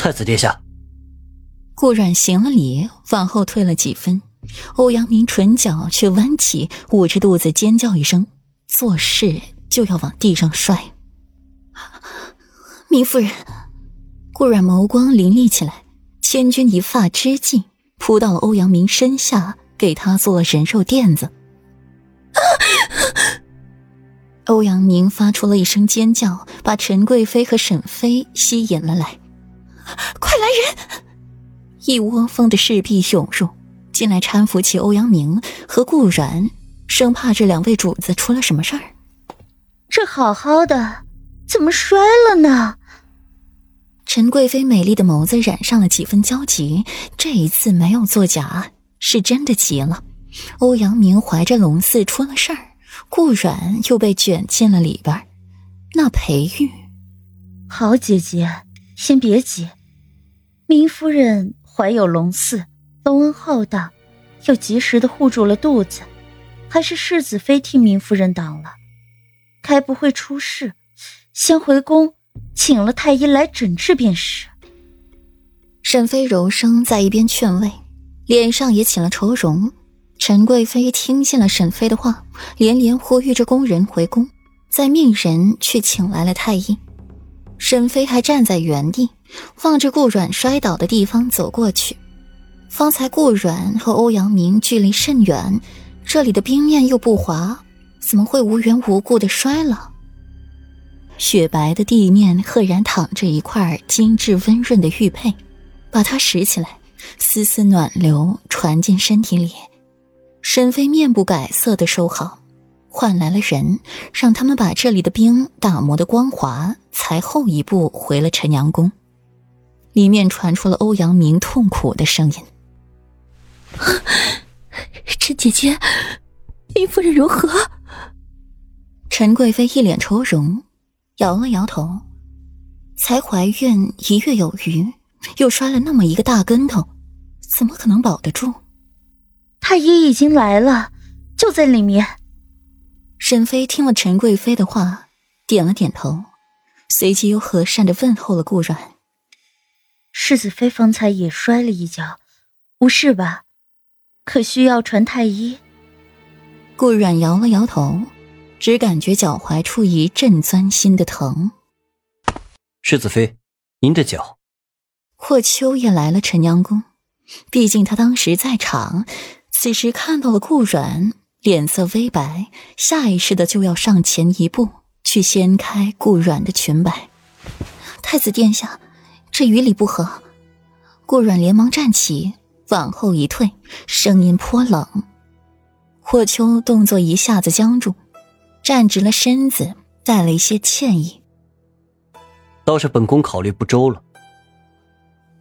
太子殿下。顾阮行了礼，往后退了几分。欧阳明唇角却弯起，捂着肚子尖叫一声，做事就要往地上摔。明夫人，顾阮眸光凌厉起来，千钧一发之际，扑到了欧阳明身下，给他做了人肉垫子。欧阳明发出了一声尖叫，把陈贵妃和沈妃吸引了来。快来人！一窝蜂的侍婢涌入，进来搀扶起欧阳明和顾然，生怕这两位主子出了什么事儿。这好好的，怎么摔了呢？陈贵妃美丽的眸子染上了几分焦急，这一次没有作假，是真的急了。欧阳明怀着龙嗣出了事儿。顾阮又被卷进了里边，那裴玉，好姐姐，先别急。明夫人怀有龙嗣，龙恩浩荡，又及时的护住了肚子，还是世子妃替明夫人挡了，该不会出事。先回宫，请了太医来诊治便是。沈妃柔声在一边劝慰，脸上也起了愁容。陈贵妃听信了沈妃的话，连连呼吁着宫人回宫，再命人去请来了太医。沈飞还站在原地，望着顾阮摔倒的地方走过去。方才顾阮和欧阳明距离甚远，这里的冰面又不滑，怎么会无缘无故的摔了？雪白的地面赫然躺着一块精致温润的玉佩，把它拾起来，丝丝暖流传进身体里。沈飞面不改色的收好，换来了人，让他们把这里的冰打磨的光滑，才后一步回了陈阳宫。里面传出了欧阳明痛苦的声音：“陈姐姐，林夫人如何？”陈贵妃一脸愁容，摇了摇头：“才怀孕一月有余，又摔了那么一个大跟头，怎么可能保得住？”太医已经来了，就在里面。沈妃听了陈贵妃的话，点了点头，随即又和善的问候了顾阮。世子妃方才也摔了一跤，无事吧？可需要传太医？顾阮摇了摇头，只感觉脚踝处一阵钻心的疼。世子妃，您的脚。霍秋也来了陈阳宫，毕竟他当时在场。此时看到了顾阮，脸色微白，下意识的就要上前一步去掀开顾阮的裙摆。太子殿下，这与理不合。顾阮连忙站起，往后一退，声音颇冷。霍秋动作一下子僵住，站直了身子，带了一些歉意：“倒是本宫考虑不周了。”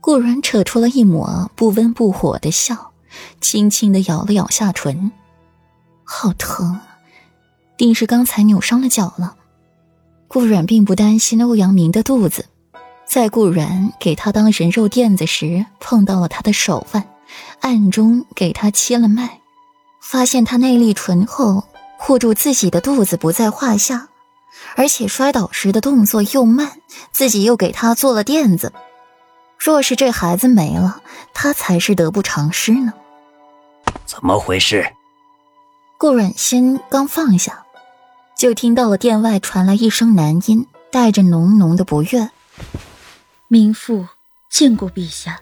顾阮扯出了一抹不温不火的笑。轻轻的咬了咬下唇，好疼，定是刚才扭伤了脚了。顾阮并不担心欧阳明的肚子，在顾阮给他当人肉垫子时，碰到了他的手腕，暗中给他切了脉，发现他内力醇厚，护住自己的肚子不在话下，而且摔倒时的动作又慢，自己又给他做了垫子。若是这孩子没了，他才是得不偿失呢。怎么回事？顾阮心刚放下，就听到了殿外传来一声男音，带着浓浓的不悦：“民妇见过陛下。”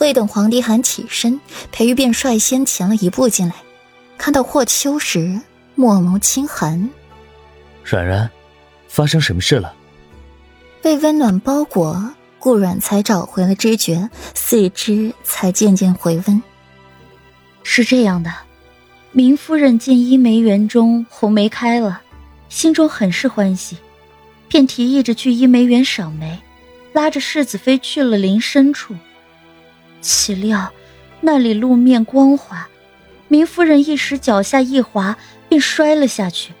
未等皇帝喊起身，裴玉便率先前了一步进来，看到霍秋时，墨眸轻寒：“软然，发生什么事了？”被温暖包裹。顾阮才找回了知觉，四肢才渐渐回温。是这样的，明夫人见医梅园中红梅开了，心中很是欢喜，便提议着去医梅园赏梅，拉着世子妃去了林深处。岂料那里路面光滑，明夫人一时脚下一滑，便摔了下去。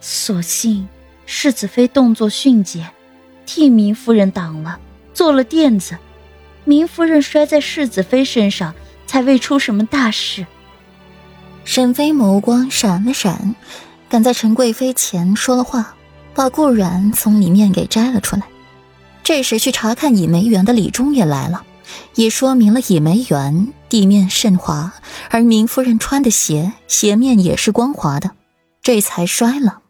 所幸世子妃动作迅捷，替明夫人挡了。做了垫子，明夫人摔在世子妃身上，才未出什么大事。沈妃眸光闪了闪，赶在陈贵妃前说了话，把顾然从里面给摘了出来。这时去查看倚梅园的李忠也来了，也说明了倚梅园地面甚滑，而明夫人穿的鞋鞋面也是光滑的，这才摔了。